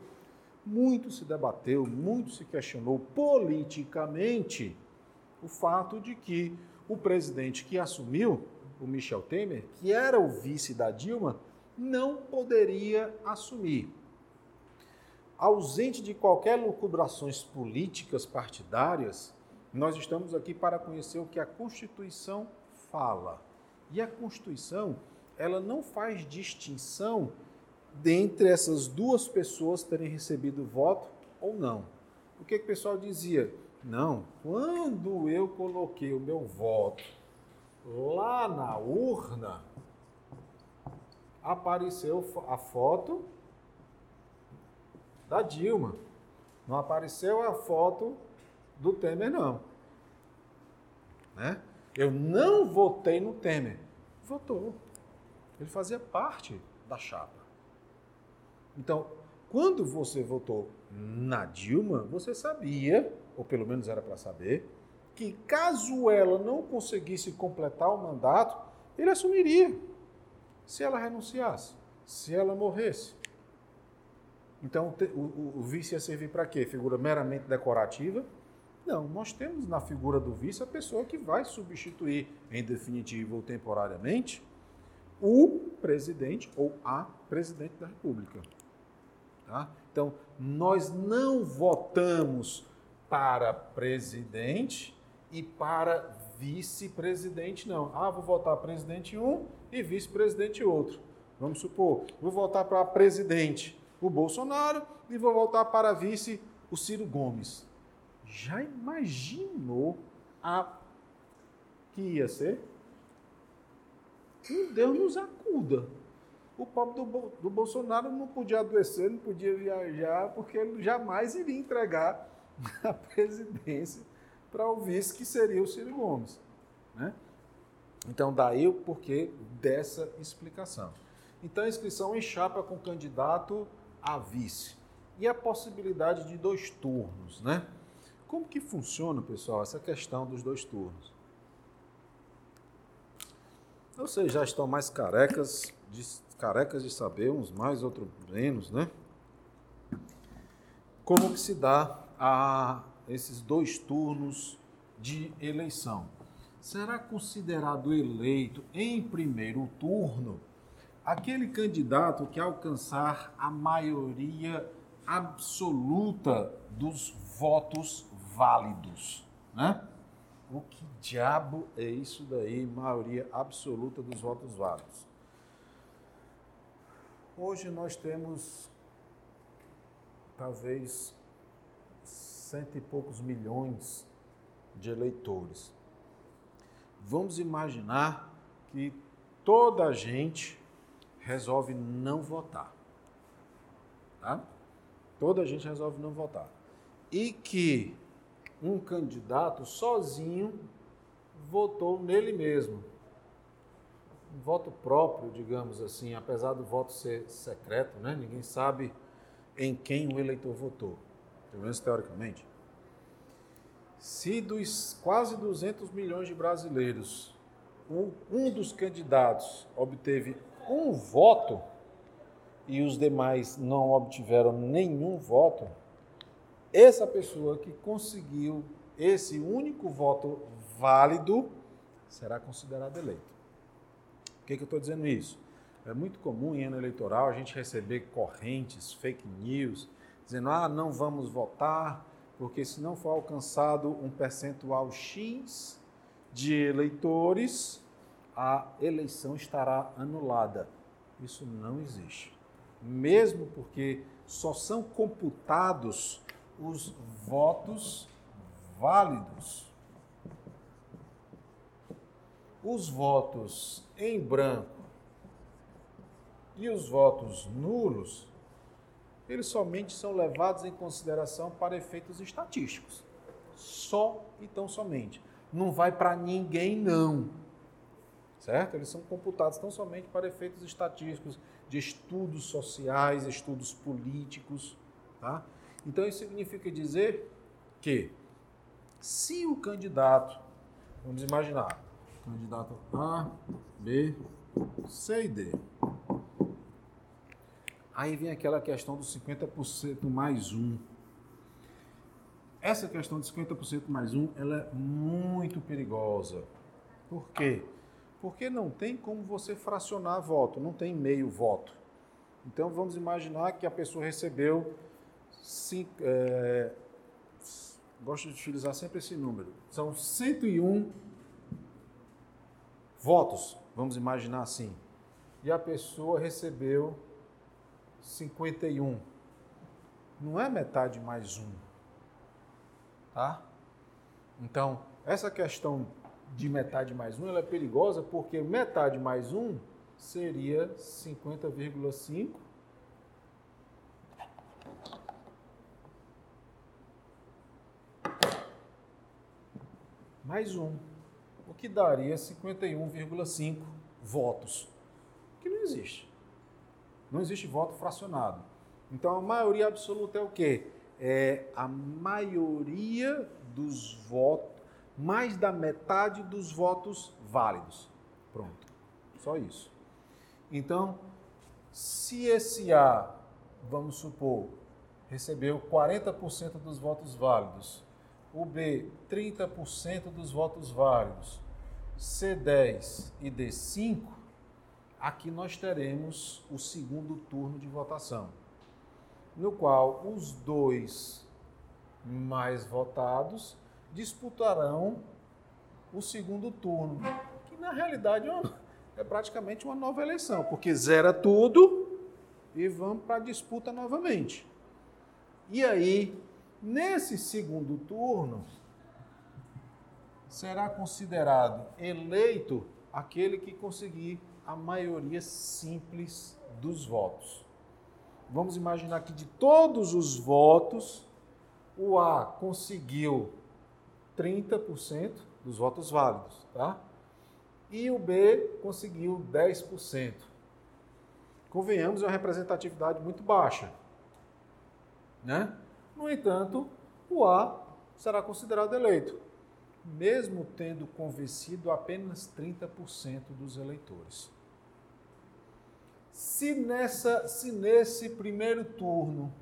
muito se debateu, muito se questionou politicamente o fato de que o presidente que assumiu, o Michel Temer, que era o vice da Dilma, não poderia assumir. Ausente de qualquer lucubrações políticas partidárias, nós estamos aqui para conhecer o que a Constituição fala. E a Constituição, ela não faz distinção dentre essas duas pessoas terem recebido voto ou não. O que, que o pessoal dizia? Não, quando eu coloquei o meu voto lá na urna, apareceu a foto da Dilma. Não apareceu a foto do Temer, não. Né? Eu não votei no Temer. Votou. Ele fazia parte da chapa. Então, quando você votou na Dilma, você sabia, ou pelo menos era para saber, que caso ela não conseguisse completar o mandato, ele assumiria. Se ela renunciasse, se ela morresse. Então, o, o, o vice ia servir para quê? Figura meramente decorativa não, nós temos na figura do vice a pessoa que vai substituir, em definitivo ou temporariamente, o presidente ou a presidente da República. Tá? Então, nós não votamos para presidente e para vice-presidente, não. Ah, vou votar presidente um e vice-presidente outro. Vamos supor, vou votar para presidente o Bolsonaro e vou votar para vice o Ciro Gomes. Já imaginou a que ia ser? Que Deus nos acuda. O pobre do, do Bolsonaro não podia adoecer, não podia viajar, porque ele jamais iria entregar a presidência para o vice, que seria o Ciro Gomes. Né? Então, daí o porquê dessa explicação. Então, a inscrição em chapa com candidato a vice. E a possibilidade de dois turnos, né? Como que funciona, pessoal, essa questão dos dois turnos? Vocês já estão mais carecas de, carecas de saber, uns mais, outros menos, né? Como que se dá a esses dois turnos de eleição? Será considerado eleito em primeiro turno aquele candidato que alcançar a maioria absoluta dos votos válidos, né? O que diabo é isso daí, maioria absoluta dos votos válidos? Hoje nós temos talvez cento e poucos milhões de eleitores. Vamos imaginar que toda a gente resolve não votar. Tá? Toda a gente resolve não votar. E que um candidato sozinho votou nele mesmo. Um voto próprio, digamos assim, apesar do voto ser secreto, né? ninguém sabe em quem o eleitor votou, pelo menos teoricamente. Se dos quase 200 milhões de brasileiros, um, um dos candidatos obteve um voto e os demais não obtiveram nenhum voto, essa pessoa que conseguiu esse único voto válido será considerada eleito. Por que, que eu estou dizendo isso? É muito comum em ano eleitoral a gente receber correntes, fake news, dizendo: ah, não vamos votar, porque se não for alcançado um percentual X de eleitores, a eleição estará anulada. Isso não existe. Mesmo porque só são computados os votos válidos. Os votos em branco e os votos nulos, eles somente são levados em consideração para efeitos estatísticos. Só e tão somente. Não vai para ninguém, não. Certo? Eles são computados tão somente para efeitos estatísticos, de estudos sociais, estudos políticos. Tá? Então, isso significa dizer que, se o candidato, vamos imaginar, candidato A, B, C e D. Aí vem aquela questão dos 50% mais um. Essa questão de 50% mais um, ela é muito perigosa. Por quê? Porque não tem como você fracionar voto, não tem meio voto. Então vamos imaginar que a pessoa recebeu cinco, é, gosto de utilizar sempre esse número. São 101 votos, vamos imaginar assim. E a pessoa recebeu 51. Não é metade mais um. Tá? Então, essa questão de metade mais um ela é perigosa porque metade mais um seria 50,5 mais um, o que daria 51,5 votos, que não existe. Não existe voto fracionado. Então a maioria absoluta é o quê? É a maioria dos votos, mais da metade dos votos válidos. Pronto. Só isso. Então, se esse A, vamos supor, recebeu 40% dos votos válidos o B, 30% dos votos válidos, C10 e D5, aqui nós teremos o segundo turno de votação, no qual os dois mais votados disputarão o segundo turno, que na realidade é, é praticamente uma nova eleição, porque zera tudo e vamos para a disputa novamente. E aí, Nesse segundo turno, será considerado eleito aquele que conseguir a maioria simples dos votos. Vamos imaginar que de todos os votos, o A conseguiu 30% dos votos válidos, tá? E o B conseguiu 10%. Convenhamos, é uma representatividade muito baixa, né? No entanto, o A será considerado eleito. mesmo tendo convencido apenas 30% dos eleitores. Se, nessa, se nesse primeiro turno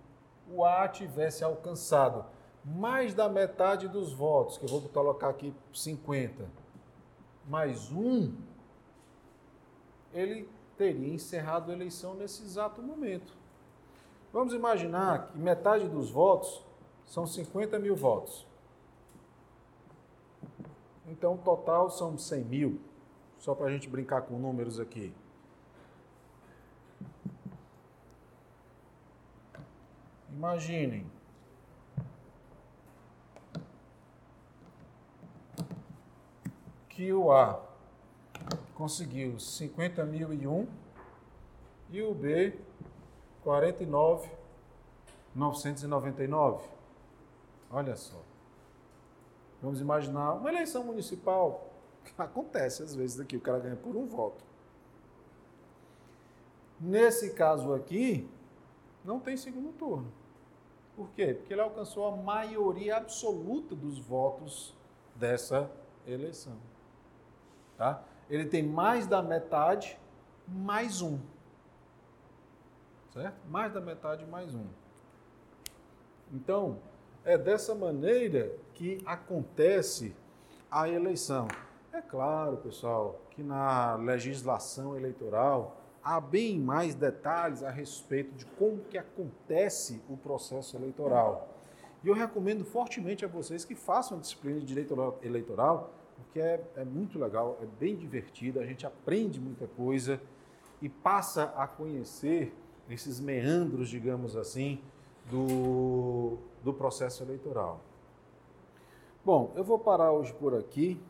o A tivesse alcançado mais da metade dos votos, que eu vou colocar aqui 50, mais um, ele teria encerrado a eleição nesse exato momento. Vamos imaginar que metade dos votos são 50 mil votos. Então, o total são 100 mil, só para a gente brincar com números aqui. Imaginem. Que o A conseguiu 50.001 e o B 49.999. Olha só. Vamos imaginar uma eleição municipal. Acontece às vezes aqui, o cara ganha por um voto. Nesse caso aqui, não tem segundo turno. Por quê? Porque ele alcançou a maioria absoluta dos votos dessa eleição. Tá? Ele tem mais da metade, mais um. Certo? Mais da metade, mais um. Então, é dessa maneira que acontece a eleição. É claro, pessoal, que na legislação eleitoral há bem mais detalhes a respeito de como que acontece o processo eleitoral. E eu recomendo fortemente a vocês que façam a disciplina de direito eleitoral, porque é, é muito legal, é bem divertido, a gente aprende muita coisa e passa a conhecer esses meandros, digamos assim, do, do processo eleitoral. Bom, eu vou parar hoje por aqui,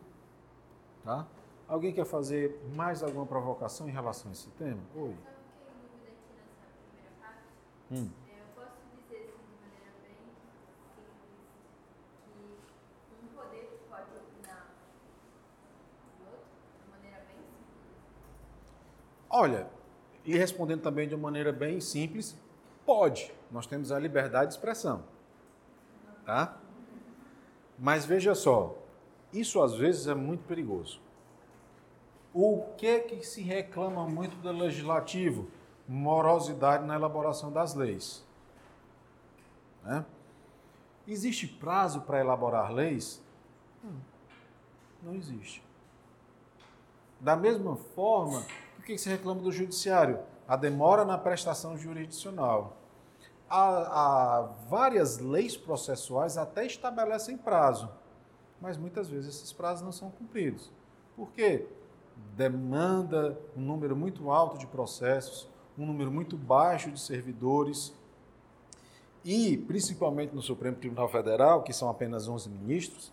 tá? Alguém quer fazer mais alguma provocação em relação a esse tema? Oi. Hum. É, Eu posso dizer assim, de maneira bem simples que um poder pode opinar do outro de maneira bem simples. Olha, e respondendo também de uma maneira bem simples, pode. Nós temos a liberdade de expressão. Tá? Mas veja só, isso às vezes é muito perigoso. O que que se reclama muito do legislativo? Morosidade na elaboração das leis. Né? Existe prazo para elaborar leis? Hum, não existe. Da mesma forma, o que se reclama do judiciário? A demora na prestação jurisdicional. Há, há várias leis processuais até estabelecem prazo, mas muitas vezes esses prazos não são cumpridos. Por quê? Demanda um número muito alto de processos, um número muito baixo de servidores e, principalmente no Supremo Tribunal Federal, que são apenas 11 ministros,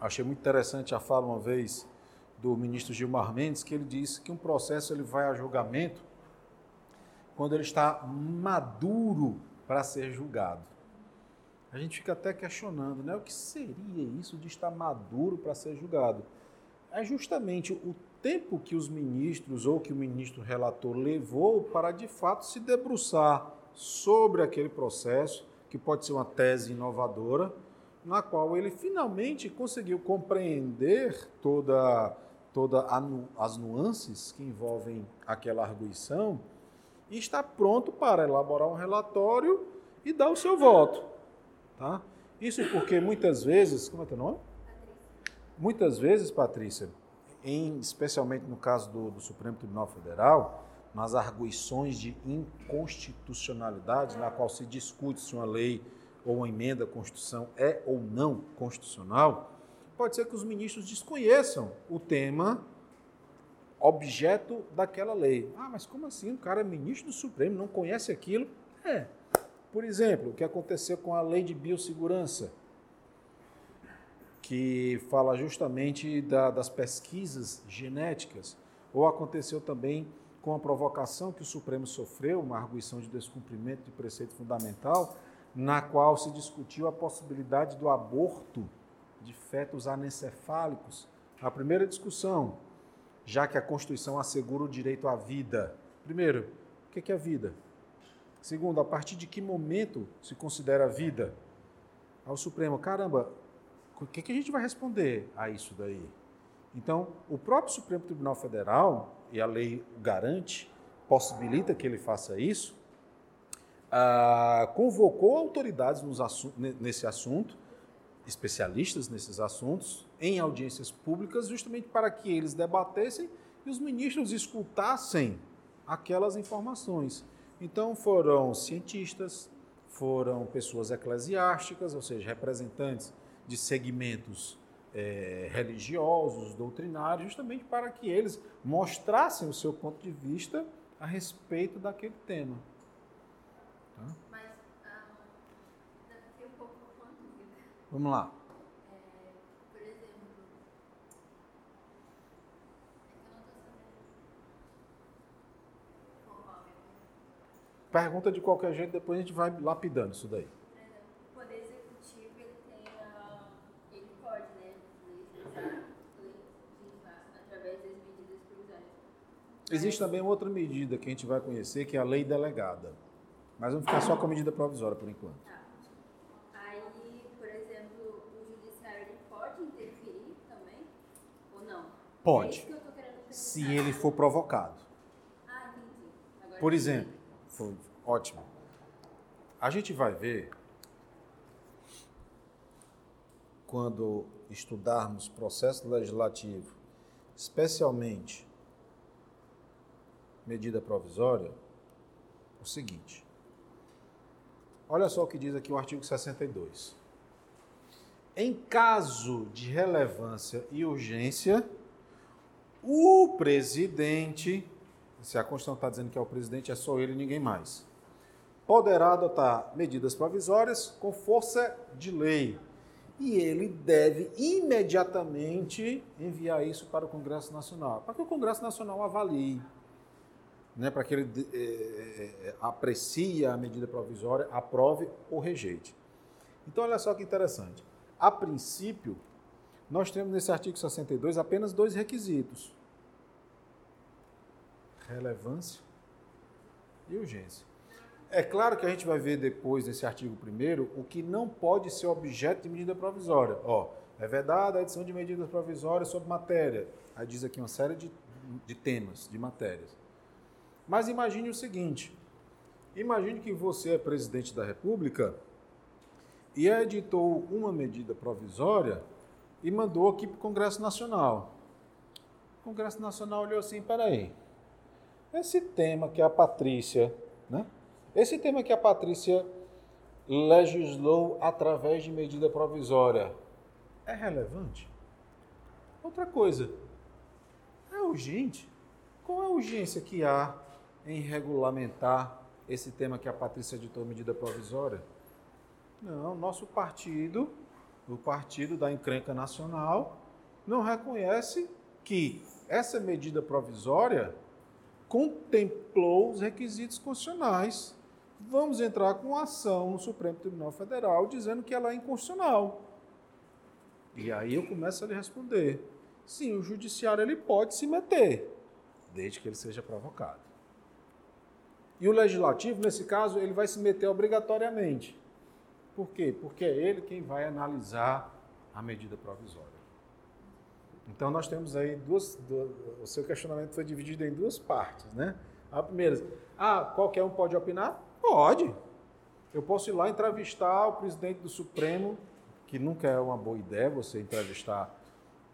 achei muito interessante a fala uma vez do ministro Gilmar Mendes, que ele disse que um processo ele vai a julgamento quando ele está maduro para ser julgado. A gente fica até questionando, né? O que seria isso de estar maduro para ser julgado? É justamente o tempo que os ministros ou que o ministro relator levou para de fato se debruçar sobre aquele processo, que pode ser uma tese inovadora, na qual ele finalmente conseguiu compreender toda, toda a nu- as nuances que envolvem aquela arguição e está pronto para elaborar um relatório e dar o seu voto. Tá? Isso porque muitas vezes. Como é teu nome? Muitas vezes, Patrícia, em, especialmente no caso do, do Supremo Tribunal Federal, nas arguições de inconstitucionalidade, na qual se discute se uma lei ou uma emenda à Constituição é ou não constitucional, pode ser que os ministros desconheçam o tema objeto daquela lei. Ah, mas como assim? O cara é ministro do Supremo, não conhece aquilo? É. Por exemplo, o que aconteceu com a lei de biossegurança, que fala justamente da- das pesquisas genéticas, ou aconteceu também com a provocação que o Supremo sofreu, uma arguição de descumprimento de preceito fundamental, na qual se discutiu a possibilidade do aborto de fetos anencefálicos. A primeira discussão, já que a Constituição assegura o direito à vida. Primeiro, o que é vida? Segundo, a partir de que momento se considera vida? Ao Supremo, caramba, O que, que a gente vai responder a isso daí? Então, o próprio Supremo Tribunal Federal, e a lei garante, possibilita que ele faça isso, ah, convocou autoridades assu- ne- nesse assunto, especialistas nesses assuntos, em audiências públicas, justamente para que eles debatessem e os ministros escutassem aquelas informações. Então foram cientistas, foram pessoas eclesiásticas, ou seja, representantes de segmentos eh, religiosos, doutrinários, justamente para que eles mostrassem o seu ponto de vista a respeito daquele tema. Mas ah, ainda fiquei um pouco com uma dúvida. Vamos lá. Por exemplo, é que eu não tô sabendo. Ó, ó, minha Pergunta de qualquer jeito, depois a gente vai lapidando isso daí. Por exemplo, o poder executivo ele tem a, ele pode, né, através das medidas provisórias. Existe também outra medida que a gente vai conhecer, que é a lei delegada. Mas vamos ficar só com a medida provisória por enquanto. Tá. Aí, por exemplo, o judiciário ele pode interferir também ou É Pode, perguntar. se ele for provocado. Por exemplo, foi ótimo. A gente vai ver quando estudarmos processo legislativo, especialmente medida provisória, o seguinte. Olha só o que diz aqui o artigo 62. Em caso de relevância e urgência, o presidente, se a Constituição está dizendo que é o presidente, é só ele e ninguém mais, poderá adotar medidas provisórias com força de lei. E ele deve imediatamente enviar isso para o Congresso Nacional, para que o Congresso Nacional avalie, né, para que ele eh, eh, eh, aprecie a medida provisória, aprove ou rejeite. Então, olha só que interessante. A princípio, nós temos nesse artigo 62 apenas dois requisitos: relevância e urgência. É claro que a gente vai ver depois nesse artigo 1 o que não pode ser objeto de medida provisória. Ó, é vedada a edição de medidas provisórias sobre matéria. Aí diz aqui uma série de, de temas, de matérias. Mas imagine o seguinte: imagine que você é presidente da República e editou uma medida provisória e mandou aqui para o Congresso Nacional. O Congresso Nacional olhou assim: peraí, esse tema que a Patrícia, né? Esse tema que a Patrícia legislou através de medida provisória é relevante? Outra coisa, é urgente? Qual é a urgência que há em regulamentar esse tema que a Patrícia editou medida provisória? Não, nosso partido, o partido da encrenca nacional, não reconhece que essa medida provisória contemplou os requisitos constitucionais. Vamos entrar com ação no Supremo Tribunal Federal dizendo que ela é inconstitucional. E aí eu começo a lhe responder. Sim, o judiciário ele pode se meter, desde que ele seja provocado. E o legislativo, nesse caso, ele vai se meter obrigatoriamente. Por quê? Porque é ele quem vai analisar a medida provisória. Então nós temos aí duas, duas, o seu questionamento foi dividido em duas partes, né? A primeira, ah, qualquer um pode opinar? Pode. Eu posso ir lá entrevistar o presidente do Supremo, que nunca é uma boa ideia você entrevistar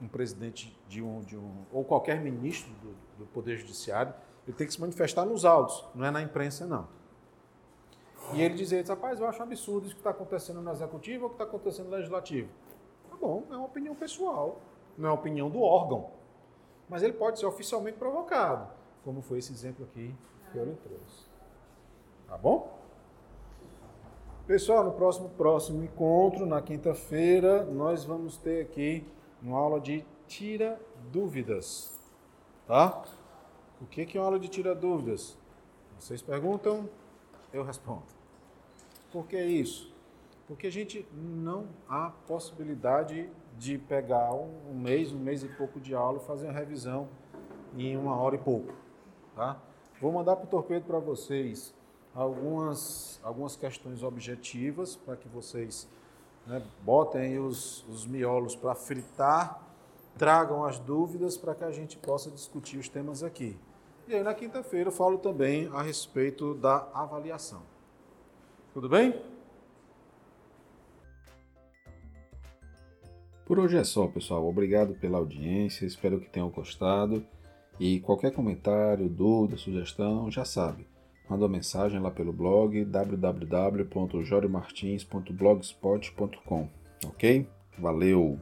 um presidente de um, de um ou qualquer ministro do, do Poder Judiciário, ele tem que se manifestar nos autos, não é na imprensa, não. E ele dizer, rapaz, eu acho um absurdo isso que está acontecendo no Executivo ou que está acontecendo no Legislativo. Tá bom, é uma opinião pessoal, não é uma opinião do órgão. Mas ele pode ser oficialmente provocado, como foi esse exemplo aqui que eu lhe trouxe. Tá bom? Pessoal, no próximo, próximo encontro, na quinta-feira, nós vamos ter aqui uma aula de tira dúvidas. Tá? O que é uma aula de tira dúvidas? Vocês perguntam, eu respondo. Por que isso? Porque a gente não há possibilidade de pegar um, mês, um mês e pouco de aula fazer uma revisão em uma hora e pouco. Tá? Vou mandar para o torpedo para vocês algumas, algumas questões objetivas para que vocês né? botem os, os miolos para fritar, tragam as dúvidas para que a gente possa discutir os temas aqui. E aí na quinta-feira eu falo também a respeito da avaliação. Tudo bem? Por hoje é só, pessoal. Obrigado pela audiência, espero que tenham gostado. E qualquer comentário, dúvida, sugestão, já sabe. Manda uma mensagem lá pelo blog www.joriomartins.blogspot.com, ok? Valeu!